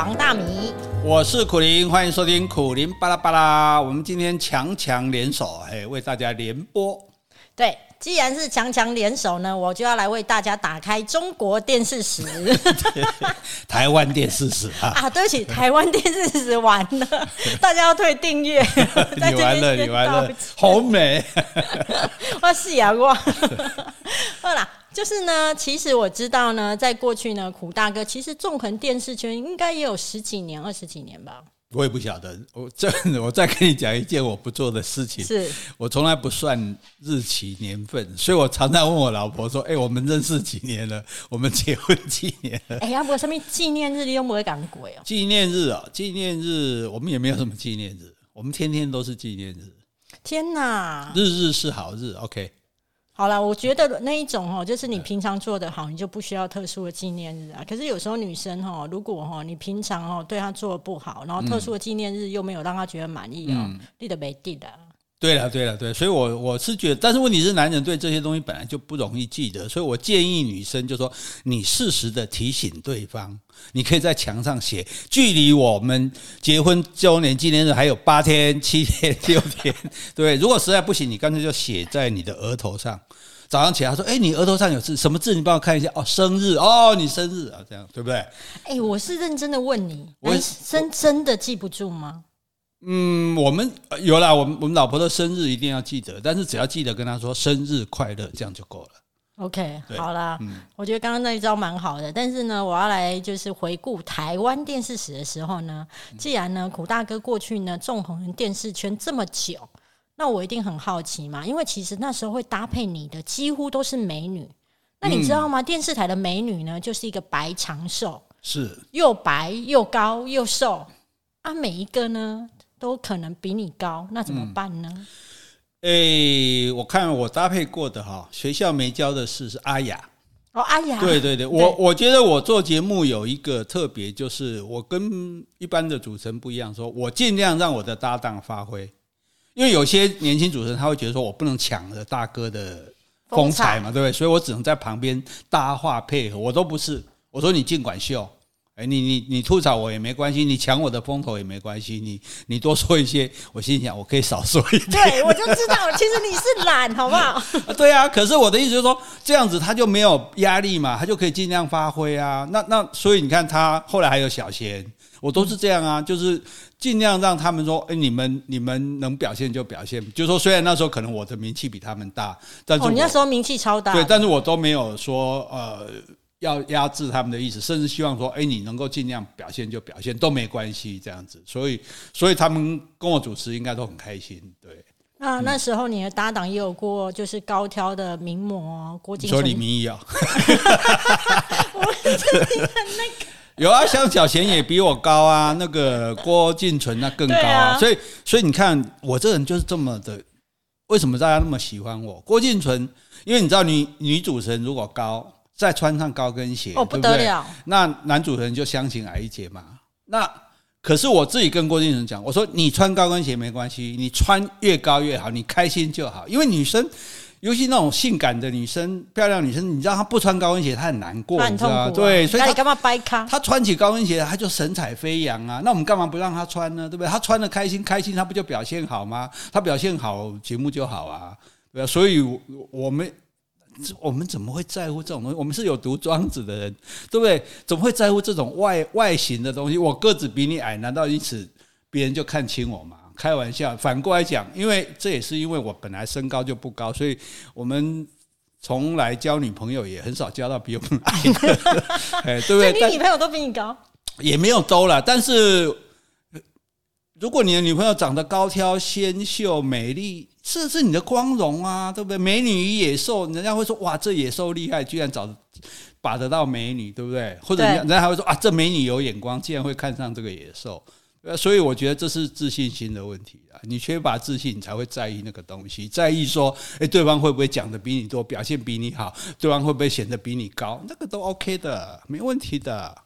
黄大米，我是苦林，欢迎收听苦林巴拉巴拉。我们今天强强联手，哎，为大家联播。对，既然是强强联手呢，我就要来为大家打开中国电视史，台湾电视史啊！啊，对不起，台湾电视史完了，大家要退订阅。你完了，你完了，好美！我是阳光。好啦，就是呢，其实我知道呢，在过去呢，苦大哥其实纵横电视圈应该也有十几年、二十几年吧。我也不晓得，我这我再跟你讲一件我不做的事情。是我从来不算日期年份，所以我常常问我老婆说：“哎、欸，我们认识几年了？我们结婚几年了？”哎、欸，要不什么纪念日你都不会讲鬼哦？纪念日啊，纪念日，我们也没有什么纪念日，我们天天都是纪念日。天哪，日日是好日，OK。好了，我觉得那一种哦，就是你平常做的好，你就不需要特殊的纪念日啊。可是有时候女生哦，如果哈你平常哦对她做的不好，然后特殊的纪念日又没有让她觉得满意哦，你的没地的。对了，对了，对，所以我我是觉得，但是问题是，男人对这些东西本来就不容易记得，所以我建议女生就说，你适时的提醒对方，你可以在墙上写，距离我们结婚周年纪念日还有八天、七天、六天，对，如果实在不行，你干脆就写在你的额头上，早上起来说，哎，你额头上有字，什么字？你帮我看一下，哦，生日，哦，你生日啊，这样对不对？哎，我是认真的问你，男生真的记不住吗？嗯，我们有啦，我们我们老婆的生日一定要记得，但是只要记得跟她说生日快乐，这样就够了。OK，好啦，嗯，我觉得刚刚那一招蛮好的，但是呢，我要来就是回顾台湾电视史的时候呢，既然呢苦大哥过去呢纵横电视圈这么久，那我一定很好奇嘛，因为其实那时候会搭配你的几乎都是美女，那你知道吗？嗯，电视台的美女呢，就是一个白长寿，是又白又高又瘦啊，每一个呢。都可能比你高，那怎么办呢？诶、嗯。欸，我看我搭配过的哈，学校没教的事是阿雅。哦，阿雅，对对对，我我觉得我做节目有一个特别，就是我跟一般的主持人不一样，说我尽量让我的搭档发挥，因为有些年轻主持人他会觉得说我不能抢了大哥的风采嘛，对不对？所以我只能在旁边搭话配合，我都不是，我说你尽管秀。哎，你你你吐槽我也没关系，你抢我的风头也没关系，你你多说一些，我心想我可以少说一点。对，我就知道，其实你是懒，好不好？对啊，可是我的意思就是说，这样子他就没有压力嘛，他就可以尽量发挥啊。那那所以你看，他后来还有小贤，我都是这样啊，就是尽量让他们说，哎，你们你们能表现就表现。就说，虽然那时候可能我的名气比他们大，但是我、哦、你那时候名气超大，对，但是我都没有说呃。要压制他们的意思，甚至希望说，哎，你能够尽量表现就表现都没关系，这样子。所以，所以他们跟我主持应该都很开心。对，那那时候你的搭档也有过，就是高挑的名模郭靖。说李明义啊，我真的那个 有啊，像小贤也比我高啊，那个郭靖存那更高啊。所以，所以你看我这人就是这么的，为什么大家那么喜欢我？郭靖存，因为你知道女女主持人如果高。再穿上高跟鞋，哦，不得了！那男主人就相信矮一截嘛。那可是我自己跟郭敬明讲，我说你穿高跟鞋没关系，你穿越高越好，你开心就好。因为女生，尤其那种性感的女生、漂亮女生，你知道她不穿高跟鞋，她很难过，你知道吗？对，所以她干嘛掰咖？她穿起高跟鞋，她就神采飞扬啊。那我们干嘛不让她穿呢？对不对？她穿的开心，开心，她不就表现好吗？她表现好，节目就好啊。对啊，所以我们。我们怎么会在乎这种东西？我们是有读庄子的人，对不对？怎么会在乎这种外外形的东西？我个子比你矮，难道因此别人就看轻我吗？开玩笑。反过来讲，因为这也是因为我本来身高就不高，所以我们从来交女朋友也很少交到比我们矮的，哎，对不对？你女朋友都比你高，也没有都了。但是如果你的女朋友长得高挑、纤秀、美丽。这是你的光荣啊，对不对？美女与野兽，人家会说哇，这野兽厉害，居然找把得到美女，对不对？或者人家还会说啊，这美女有眼光，竟然会看上这个野兽。呃所以我觉得这是自信心的问题啊。你缺乏自信，你才会在意那个东西，在意说，诶，对方会不会讲的比你多，表现比你好，对方会不会显得比你高，那个都 OK 的，没问题的。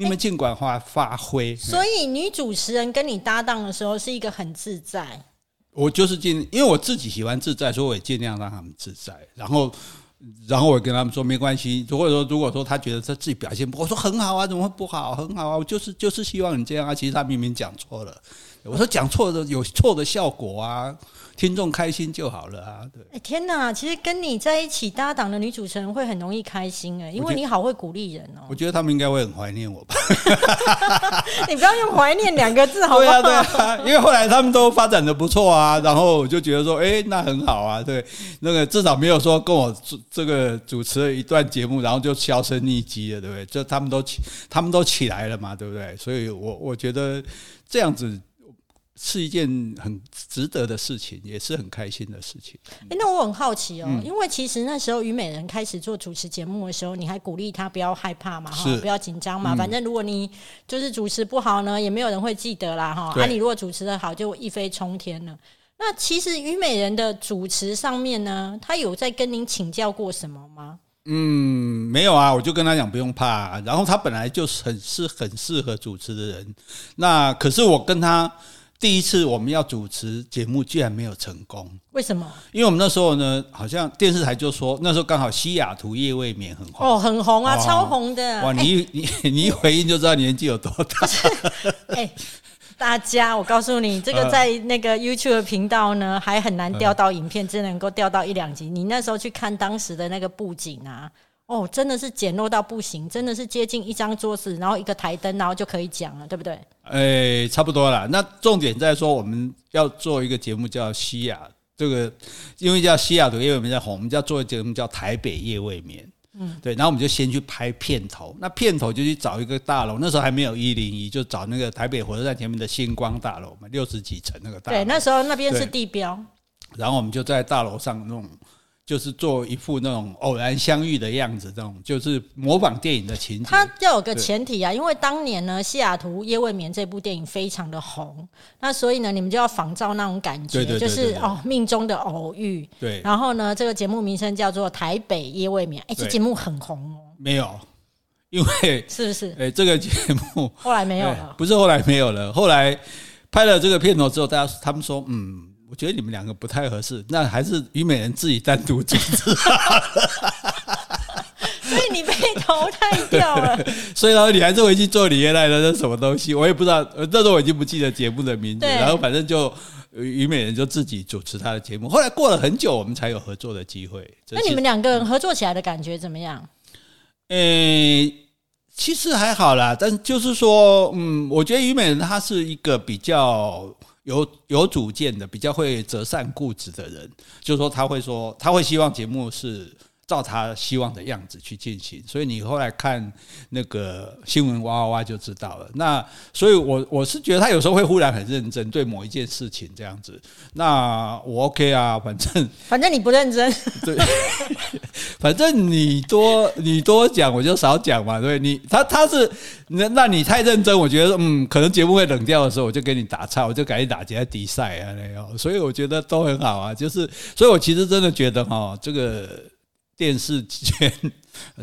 你们尽管发发挥。所以女主持人跟你搭档的时候是一个很自在。我就是尽，因为我自己喜欢自在，所以我也尽量让他们自在。然后然后我跟他们说没关系，如果说如果说他觉得他自己表现不好，我说很好啊，怎么会不好？很好啊，我就是就是希望你这样啊。其实他明明讲错了，我说讲错的有错的效果啊。听众开心就好了啊！对，哎天哪，其实跟你在一起搭档的女主持人会很容易开心哎，因为你好会鼓励人哦。我觉得他们应该会很怀念我吧。你不要用“怀念”两个字好不好？对啊，对啊，因为后来他们都发展的不错啊，然后我就觉得说，哎，那很好啊。对，那个至少没有说跟我这个主持了一段节目，然后就销声匿迹了，对不对？就他们都起，他们都起来了嘛，对不对？所以我我觉得这样子。是一件很值得的事情，也是很开心的事情。哎、欸，那我很好奇哦，嗯、因为其实那时候虞美人开始做主持节目的时候，你还鼓励她不要害怕嘛，哈，不要紧张嘛，嗯、反正如果你就是主持不好呢，也没有人会记得啦，哈。对啊，你如果主持的好，就一飞冲天了。那其实虞美人的主持上面呢，她有在跟您请教过什么吗？嗯，没有啊，我就跟他讲不用怕啊。然后他本来就是很是很适合主持的人，那可是我跟他。第一次我们要主持节目，居然没有成功，为什么？因为我们那时候呢，好像电视台就说那时候刚好西雅图夜未眠很红哦，很红啊，哦、超红的。哇，你你你一回应就知道年纪有多大。哎、欸，大家，我告诉你，这个在那个 YouTube 频道呢，还很难调到影片，只能够调到一两集。你那时候去看当时的那个布景啊。哦，真的是简陋到不行，真的是接近一张桌子，然后一个台灯，然后就可以讲了，对不对？哎，差不多了。那重点在说，我们要做一个节目叫西雅，这个因为叫西雅图夜未眠在红，我们就要做一个节目叫台北夜未眠。嗯，对。然后我们就先去拍片头，那片头就去找一个大楼，那时候还没有一零一，就找那个台北火车站前面的星光大楼嘛，六十几层那个大楼。对，那时候那边是地标。然后我们就在大楼上弄。就是做一副那种偶然相遇的样子，这种就是模仿电影的情节。它要有个前提啊，因为当年呢，《西雅图夜未眠》这部电影非常的红，那所以呢，你们就要仿照那种感觉，就是哦，命中的偶遇。对。然后呢，这个节目名称叫做《台北夜未眠》，哎，这节目很红哦。没有，因为 是不是？哎，这个节目后来没有了。不是后来没有了，后来拍了这个片头之后，大家他们说，嗯。我觉得你们两个不太合适，那还是虞美人自己单独主持。所以你被淘汰掉了。所以然后你还是回去做你原来的那什么东西，我也不知道，那时候我已经不记得节目的名字。然后反正就虞美人就自己主持他的节目。后来过了很久，我们才有合作的机会。那你们两个人合作起来的感觉怎么样？诶、欸，其实还好啦，但就是说，嗯，我觉得虞美人她是一个比较。有有主见的，比较会折善固执的人，就是说他会说，他会希望节目是照他希望的样子去进行，所以你后来看那个新闻哇哇哇就知道了。那所以我，我我是觉得他有时候会忽然很认真，对某一件事情这样子。那我 OK 啊，反正 反正你不认真，对，反正你多你多讲我就少讲嘛，对，你他他是那那你太认真，我觉得嗯，可能节目会冷掉的时候，我就给你打岔，我就赶紧打击在底赛啊那样。所以我觉得都很好啊，就是，所以我其实真的觉得哈，这个。电视圈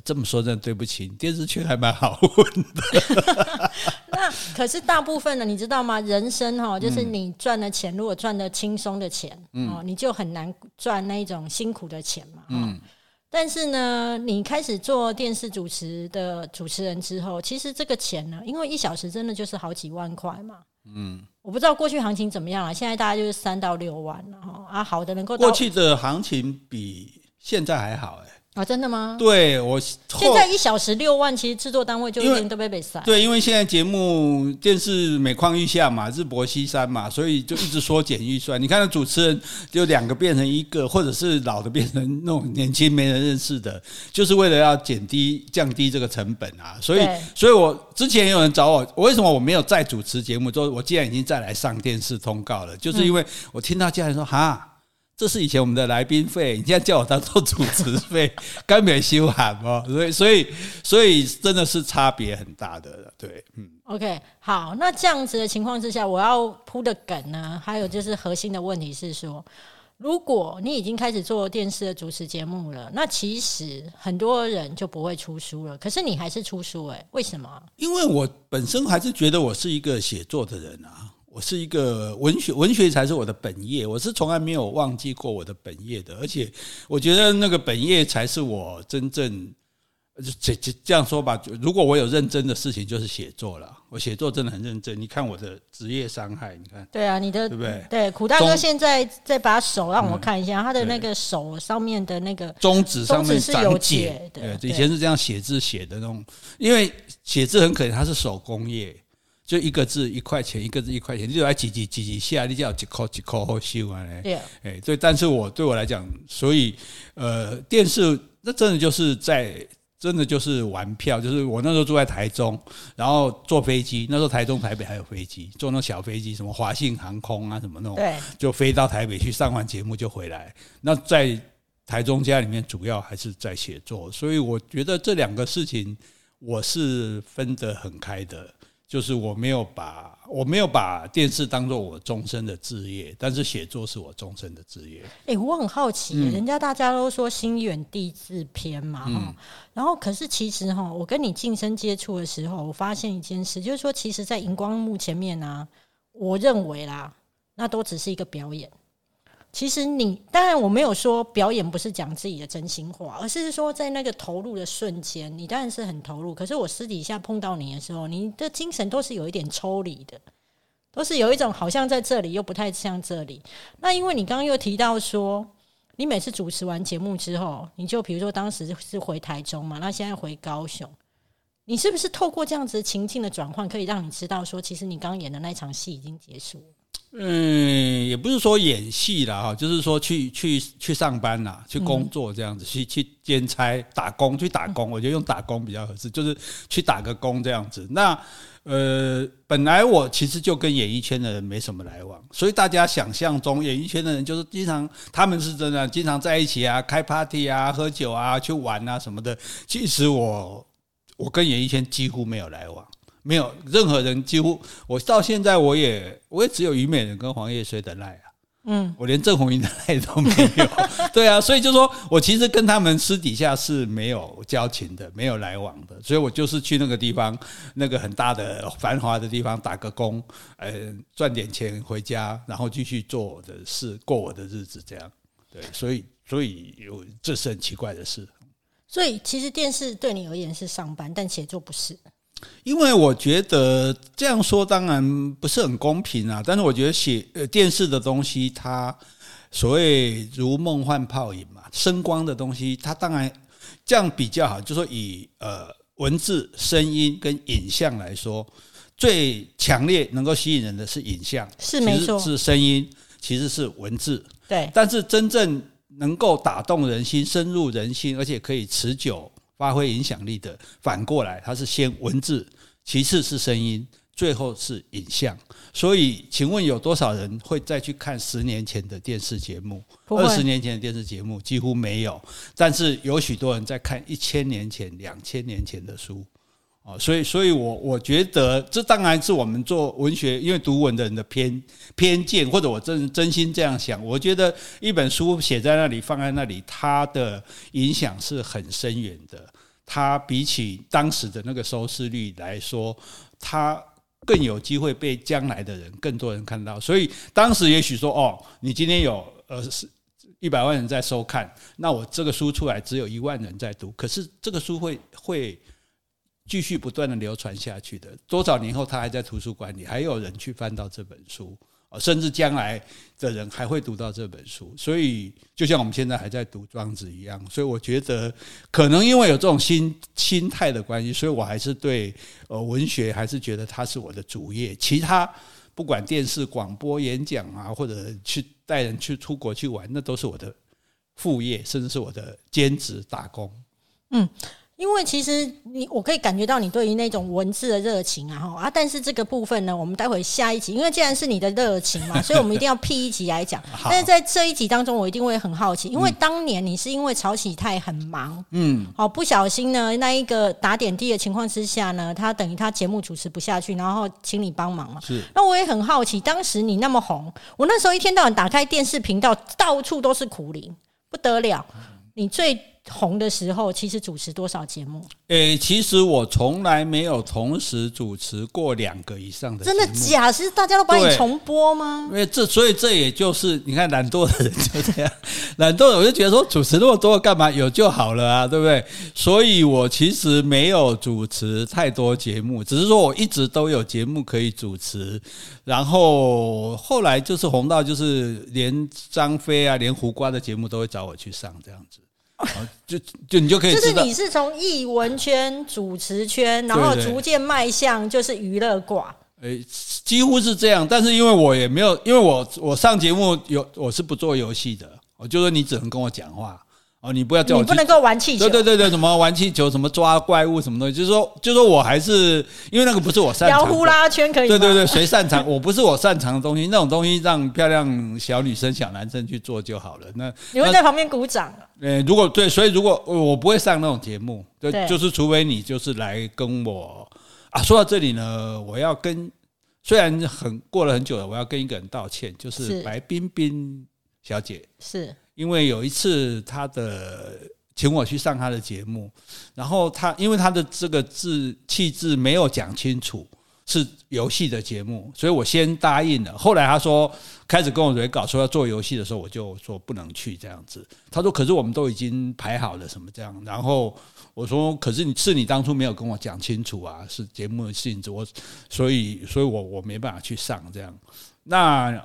这么说真的对不起，电视圈还蛮好混的。那可是大部分的，你知道吗？人生哈，就是你赚的钱，如果赚的轻松的钱，哦，你就很难赚那一种辛苦的钱嘛。嗯。但是呢，你开始做电视主持的主持人之后，其实这个钱呢，因为一小时真的就是好几万块嘛。嗯。我不知道过去行情怎么样了，现在大概就是三到六万了哈。啊，好的能够。过去的行情比。现在还好哎、欸、啊，真的吗？对我现在一小时六万，其实制作单位就已经都被被塞。对，因为现在节目电视每况愈下嘛，日薄西山嘛，所以就一直缩减预算。你看，主持人就两个变成一个，或者是老的变成那种年轻没人认识的，就是为了要减低降低这个成本啊。所以，所以我之前有人找我，为什么我没有再主持节目？说我既然已经再来上电视通告了，就是因为我听到家人说哈。这是以前我们的来宾费，你现在叫我当做主持费，干没修喊哦，所以所以所以真的是差别很大的，对，嗯。OK，好，那这样子的情况之下，我要铺的梗呢，还有就是核心的问题是说，如果你已经开始做电视的主持节目了，那其实很多人就不会出书了，可是你还是出书诶，为什么？因为我本身还是觉得我是一个写作的人啊。我是一个文学，文学才是我的本业。我是从来没有忘记过我的本业的，而且我觉得那个本业才是我真正。这这这样说吧，如果我有认真的事情，就是写作了。我写作真的很认真。你看我的职业伤害，你看。对啊，你的对不对？对，苦大哥现在再把手让我看一下，他的那个手上面的那个中指上面是有解的。对，以前是这样写字写的那种，因为写字很可怜，它是手工业，就一个字一块钱，一个字一块钱，你就来挤挤挤挤下，你就要几扣几扣后修完嘞。对，哎，对，但是我对我来讲，所以呃，电视那真的就是在。真的就是玩票，就是我那时候住在台中，然后坐飞机，那时候台中、台北还有飞机，坐那小飞机，什么华信航空啊，什么那种，就飞到台北去上完节目就回来。那在台中家里面，主要还是在写作，所以我觉得这两个事情我是分得很开的。就是我没有把我没有把电视当做我终身的职业，但是写作是我终身的职业。哎、欸，我很好奇，嗯、人家大家都说心远地自偏嘛，嗯、然后可是其实哈，我跟你近身接触的时候，我发现一件事，就是说，其实，在荧光幕前面呢、啊，我认为啦，那都只是一个表演。其实你当然我没有说表演不是讲自己的真心话，而是说在那个投入的瞬间，你当然是很投入。可是我私底下碰到你的时候，你的精神都是有一点抽离的，都是有一种好像在这里又不太像这里。那因为你刚刚又提到说，你每次主持完节目之后，你就比如说当时是回台中嘛，那现在回高雄，你是不是透过这样子情境的转换，可以让你知道说，其实你刚演的那场戏已经结束了？嗯，也不是说演戏啦，哈，就是说去去去上班啦，去工作这样子，去去兼差打工，去打工，我觉得用打工比较合适，就是去打个工这样子。那呃，本来我其实就跟演艺圈的人没什么来往，所以大家想象中演艺圈的人就是经常他们是真的经常在一起啊，开 party 啊，喝酒啊，去玩啊什么的。其实我我跟演艺圈几乎没有来往。没有任何人，几乎我到现在我也我也只有虞美人跟黄叶绥的赖啊，嗯，我连郑红英的赖都没有，对啊，所以就说我其实跟他们私底下是没有交情的，没有来往的，所以我就是去那个地方，那个很大的繁华的地方打个工，呃，赚点钱回家，然后继续做我的事，过我的日子，这样，对，所以所以有这是很奇怪的事。所以其实电视对你而言是上班，但写作不是。因为我觉得这样说当然不是很公平啊，但是我觉得写呃电视的东西，它所谓如梦幻泡影嘛，声光的东西，它当然这样比较好，就说以呃文字、声音跟影像来说，最强烈能够吸引人的是影像，是没错，是声音，其实是文字，对，但是真正能够打动人心、深入人心，而且可以持久。发挥影响力的，反过来，它是先文字，其次是声音，最后是影像。所以，请问有多少人会再去看十年前的电视节目？二十年前的电视节目几乎没有，但是有许多人在看一千年前、两千年前的书。哦，所以，所以我我觉得，这当然是我们做文学，因为读文的人的偏偏见，或者我真真心这样想。我觉得一本书写在那里，放在那里，它的影响是很深远的。它比起当时的那个收视率来说，它更有机会被将来的人更多人看到。所以当时也许说，哦，你今天有呃是一百万人在收看，那我这个书出来只有一万人在读，可是这个书会会。继续不断的流传下去的，多少年后他还在图书馆里，还有人去翻到这本书，甚至将来的人还会读到这本书。所以，就像我们现在还在读庄子一样，所以我觉得，可能因为有这种心心态的关系，所以我还是对呃文学还是觉得它是我的主业。其他不管电视、广播、演讲啊，或者去带人去出国去玩，那都是我的副业，甚至是我的兼职打工。嗯。因为其实你，我可以感觉到你对于那种文字的热情啊，哈啊！但是这个部分呢，我们待会下一集，因为既然是你的热情嘛，所以我们一定要辟一集来讲。但是在这一集当中，我一定会很好奇，因为当年你是因为曹启泰很忙，嗯，哦不小心呢，那一个打点滴的情况之下呢，他等于他节目主持不下去，然后请你帮忙嘛。是。那我也很好奇，当时你那么红，我那时候一天到晚打开电视频道，到处都是苦苓，不得了。你最红的时候，其实主持多少节目？诶、欸，其实我从来没有同时主持过两个以上的节目。真的假？是大家都把你重播吗？因为这，所以这也就是你看，懒惰的人就这样，懒惰的我就觉得说，主持那么多干嘛？有就好了啊，对不对？所以我其实没有主持太多节目，只是说我一直都有节目可以主持。然后后来就是红到，就是连张飞啊，连胡瓜的节目都会找我去上这样子。就就你就可以，就是你是从艺文圈、主持圈，然后逐渐迈向就是娱乐挂。诶，几乎是这样。但是因为我也没有，因为我我上节目有我是不做游戏的，我就说你只能跟我讲话。哦，你不要叫我，你不能够玩气球。对对对对，什么玩气球，什么抓怪物，什么东西，就是说，就是说我还是因为那个不是我擅长呼啦圈可以。对对对，谁擅长？我不是我擅长的东西，那种东西让漂亮小女生、小男生去做就好了。那你会在旁边鼓掌。呃，如果对，所以如果我不会上那种节目，对，就是除非你就是来跟我啊。说到这里呢，我要跟虽然很过了很久了，我要跟一个人道歉，就是白冰冰小姐是。因为有一次，他的请我去上他的节目，然后他因为他的这个字气质没有讲清楚是游戏的节目，所以我先答应了。后来他说开始跟我对稿，说要做游戏的时候，我就说不能去这样子。他说：“可是我们都已经排好了什么这样。”然后我说：“可是你是你当初没有跟我讲清楚啊，是节目的性质，我所以所以我我没办法去上这样。”那。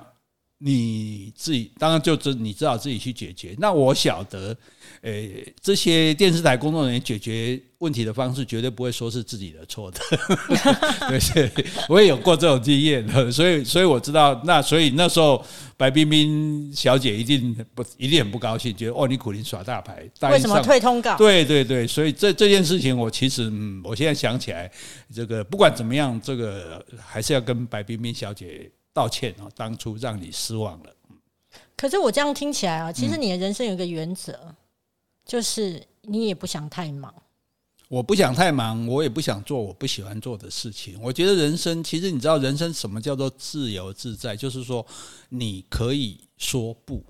你自己当然就知，你知道自己去解决。那我晓得，诶，这些电视台工作人员解决问题的方式，绝对不会说是自己的错的。对，我也有过这种经验，所以，所以我知道。那所以那时候，白冰冰小姐一定不一定很不高兴，觉得哦，你苦林耍大牌，为什么退通告？对对对，所以这这件事情，我其实，嗯，我现在想起来，这个不管怎么样，这个还是要跟白冰冰小姐。道歉哦，当初让你失望了。可是我这样听起来啊，其实你的人生有一个原则，嗯、就是你也不想太忙。我不想太忙，我也不想做我不喜欢做的事情。我觉得人生，其实你知道，人生什么叫做自由自在？就是说，你可以说不，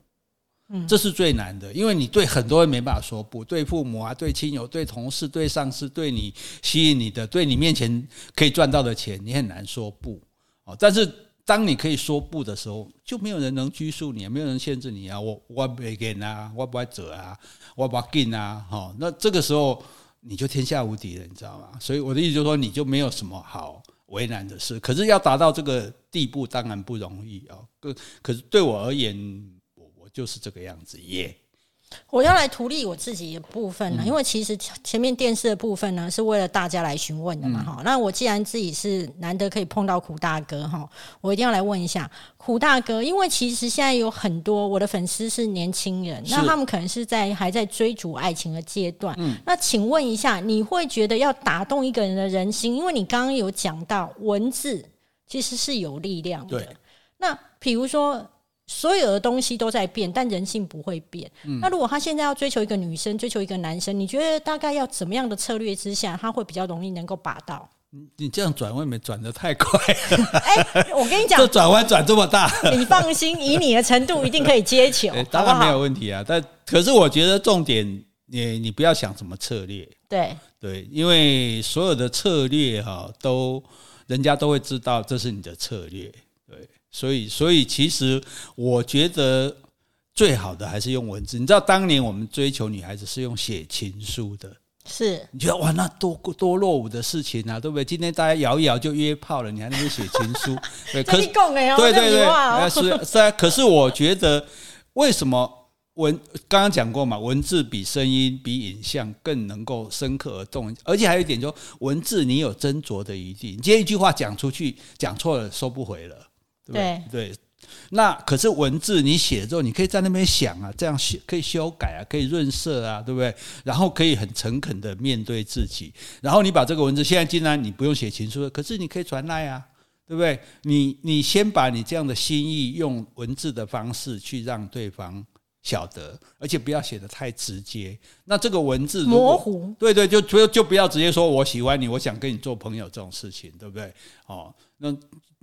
嗯，这是最难的，因为你对很多人没办法说不，对父母啊，对亲友，对同事，对上司，对你吸引你的，对你面前可以赚到的钱，你很难说不哦。但是。当你可以说不的时候，就没有人能拘束你，没有人限制你啊！我我不给啊，我不走啊，我不给啊！哈，那这个时候你就天下无敌了，你知道吗？所以我的意思就是说，你就没有什么好为难的事。可是要达到这个地步，当然不容易啊。可可是对我而言，我我就是这个样子耶。我要来图利我自己的部分呢，因为其实前面电视的部分呢是为了大家来询问的嘛哈。那我既然自己是难得可以碰到苦大哥哈，我一定要来问一下苦大哥，因为其实现在有很多我的粉丝是年轻人，那他们可能是在还在追逐爱情的阶段。那请问一下，你会觉得要打动一个人的人心，因为你刚刚有讲到文字其实是有力量的。那比如说。所有的东西都在变，但人性不会变。嗯、那如果他现在要追求一个女生，追求一个男生，你觉得大概要怎么样的策略之下，他会比较容易能够把到？你这样转弯没转的太快了。哎、欸，我跟你讲，这转弯转这么大，你放心，以你的程度，一定可以接球。欸、当然没有问题啊。好好，但可是我觉得重点，你你不要想什么策略。对对，因为所有的策略哈，都人家都会知道这是你的策略。所以，所以其实我觉得最好的还是用文字。你知道，当年我们追求女孩子是用写情书的，是你觉得哇，那多多落伍的事情啊，对不对？今天大家摇一摇就约炮了，你还能写情书？对，可是对对对，是是啊。可是我觉得，为什么文刚刚讲过嘛？文字比声音、比影像更能够深刻而动，而且还有一点，说文字你有斟酌的余地，你今天一句话讲出去，讲错了收不回了。对对，那可是文字你写了之后，你可以在那边想啊，这样修可以修改啊，可以润色啊，对不对？然后可以很诚恳的面对自己，然后你把这个文字，现在既然你不用写情书，可是你可以传来啊，对不对？你你先把你这样的心意用文字的方式去让对方晓得，而且不要写的太直接。那这个文字模糊，对对，就就就不要直接说我喜欢你，我想跟你做朋友这种事情，对不对？哦，那。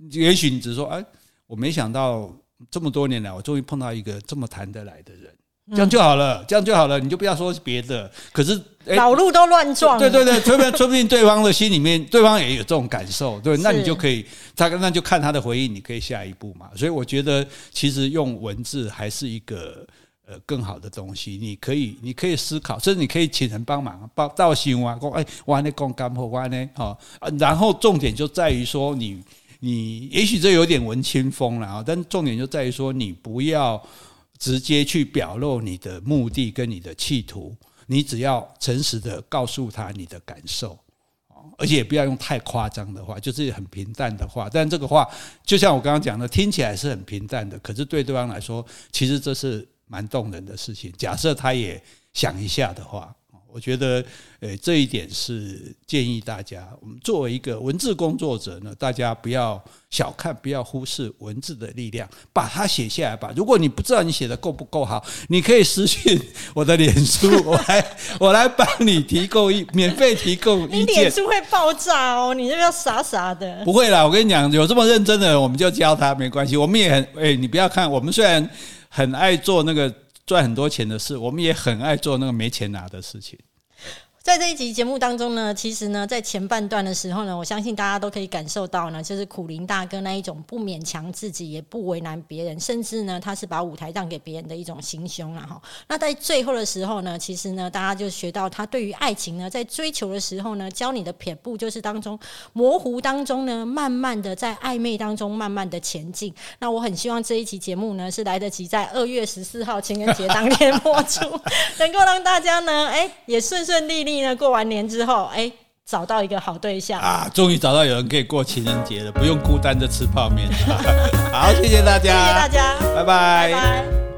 也许你只是说，哎，我没想到这么多年来，我终于碰到一个这么谈得来的人，这样就好了，这样就好了，你就不要说别的。可是，欸、老路都乱撞。对对对，说不定说不定对方的心里面，对方也有这种感受，对，那你就可以，他那就看他的回应，你可以下一步嘛。所以我觉得，其实用文字还是一个更好的东西。你可以，你可以思考，甚至你可以请人帮忙，帮到新啊，说哎，我那讲干货，我呢，好，然后重点就在于说你。你也许这有点文青风了啊，但重点就在于说，你不要直接去表露你的目的跟你的企图，你只要诚实的告诉他你的感受，而且也不要用太夸张的话，就是很平淡的话。但这个话就像我刚刚讲的，听起来是很平淡的，可是对对方来说，其实这是蛮动人的事情。假设他也想一下的话。我觉得，呃，这一点是建议大家，我们作为一个文字工作者呢，大家不要小看，不要忽视文字的力量，把它写下来吧。如果你不知道你写的够不够好，你可以私信我的脸书，我来我来帮你提供一免费提供意见。你脸书会爆炸哦，你这个傻傻的。不会啦，我跟你讲，有这么认真的人，我们就教他没关系。我们也很，哎，你不要看，我们虽然很爱做那个。赚很多钱的事，我们也很爱做那个没钱拿的事情。在这一集节目当中呢，其实呢，在前半段的时候呢，我相信大家都可以感受到呢，就是苦苓大哥那一种不勉强自己，也不为难别人，甚至呢，他是把舞台让给别人的一种心胸了哈。那在最后的时候呢，其实呢，大家就学到他对于爱情呢，在追求的时候呢，教你的撇步就是当中模糊当中呢，慢慢的在暧昧当中慢慢的前进。那我很希望这一期节目呢，是来得及在二月十四号情人节当天播出，能够让大家呢，哎、欸，也顺顺利利。呢，过完年之后，哎，找到一个好对象啊！终于找到有人可以过情人节了，不用孤单的吃泡面。好，谢谢大家，谢谢大家，拜拜。拜拜。